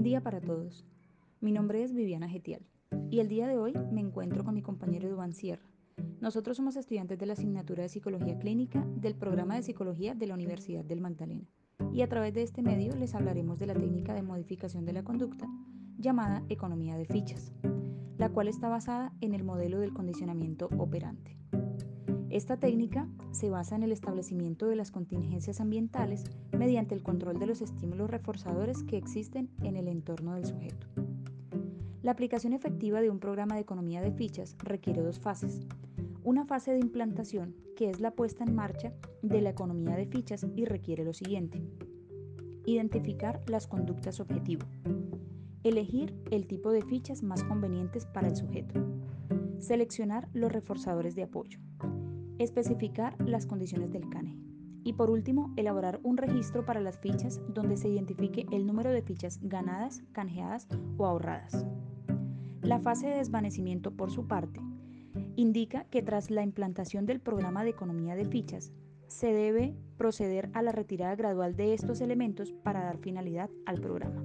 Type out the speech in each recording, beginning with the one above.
Buen día para todos. Mi nombre es Viviana Getial y el día de hoy me encuentro con mi compañero Duván Sierra. Nosotros somos estudiantes de la asignatura de Psicología Clínica del programa de Psicología de la Universidad del Magdalena y a través de este medio les hablaremos de la técnica de modificación de la conducta llamada economía de fichas, la cual está basada en el modelo del condicionamiento operante. Esta técnica se basa en el establecimiento de las contingencias ambientales mediante el control de los estímulos reforzadores que existen en el entorno del sujeto. La aplicación efectiva de un programa de economía de fichas requiere dos fases. Una fase de implantación, que es la puesta en marcha de la economía de fichas y requiere lo siguiente. Identificar las conductas objetivo. Elegir el tipo de fichas más convenientes para el sujeto. Seleccionar los reforzadores de apoyo especificar las condiciones del CANE. Y por último, elaborar un registro para las fichas donde se identifique el número de fichas ganadas, canjeadas o ahorradas. La fase de desvanecimiento, por su parte, indica que tras la implantación del programa de economía de fichas, se debe proceder a la retirada gradual de estos elementos para dar finalidad al programa.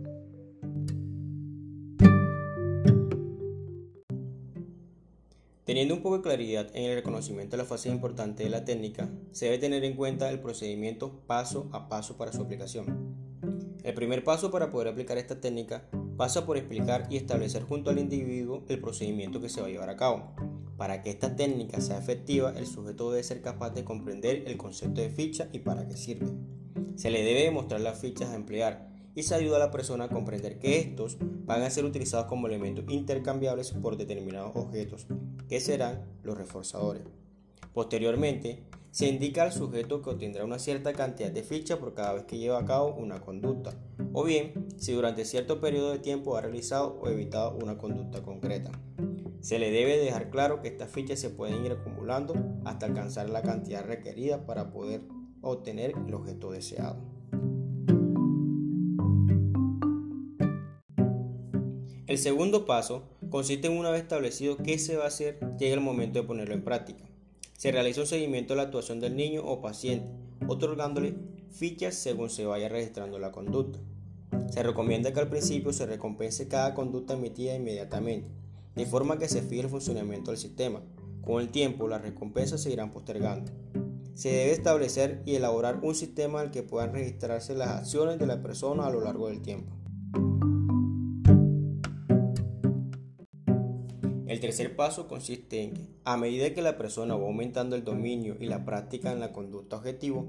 Teniendo un poco de claridad en el reconocimiento de la fase importante de la técnica, se debe tener en cuenta el procedimiento paso a paso para su aplicación. El primer paso para poder aplicar esta técnica pasa por explicar y establecer junto al individuo el procedimiento que se va a llevar a cabo. Para que esta técnica sea efectiva, el sujeto debe ser capaz de comprender el concepto de ficha y para qué sirve. Se le debe demostrar las fichas a emplear y se ayuda a la persona a comprender que estos van a ser utilizados como elementos intercambiables por determinados objetos, que serán los reforzadores. Posteriormente, se indica al sujeto que obtendrá una cierta cantidad de fichas por cada vez que lleva a cabo una conducta, o bien si durante cierto periodo de tiempo ha realizado o evitado una conducta concreta. Se le debe dejar claro que estas fichas se pueden ir acumulando hasta alcanzar la cantidad requerida para poder obtener el objeto deseado. El segundo paso consiste en una vez establecido qué se va a hacer, llega el momento de ponerlo en práctica. Se realiza un seguimiento de la actuación del niño o paciente, otorgándole fichas según se vaya registrando la conducta. Se recomienda que al principio se recompense cada conducta emitida inmediatamente, de forma que se fije el funcionamiento del sistema. Con el tiempo, las recompensas se irán postergando. Se debe establecer y elaborar un sistema al que puedan registrarse las acciones de la persona a lo largo del tiempo. El tercer paso consiste en que, a medida que la persona va aumentando el dominio y la práctica en la conducta objetivo,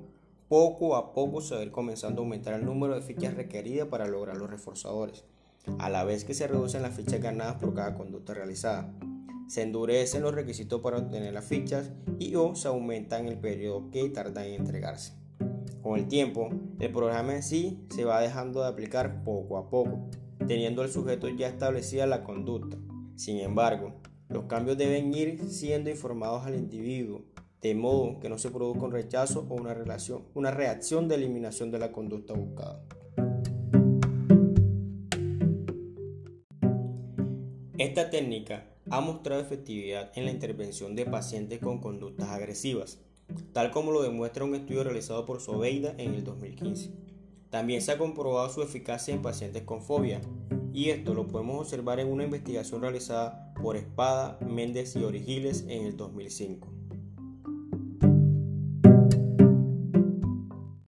poco a poco se va a comenzando a aumentar el número de fichas requeridas para lograr los reforzadores, a la vez que se reducen las fichas ganadas por cada conducta realizada. Se endurecen los requisitos para obtener las fichas y o se aumentan el periodo que tarda en entregarse. Con el tiempo, el programa en sí se va dejando de aplicar poco a poco, teniendo el sujeto ya establecida la conducta sin embargo, los cambios deben ir siendo informados al individuo, de modo que no se produzca un rechazo o una, reacción de eliminación de la conducta buscada. Esta técnica ha mostrado efectividad en la intervención de pacientes con conductas agresivas, tal como lo demuestra un estudio realizado por Sobeida en el 2015. También se ha comprobado su eficacia en pacientes con fobia, y esto lo podemos observar en una investigación realizada por Espada, Méndez y Origiles en el 2005.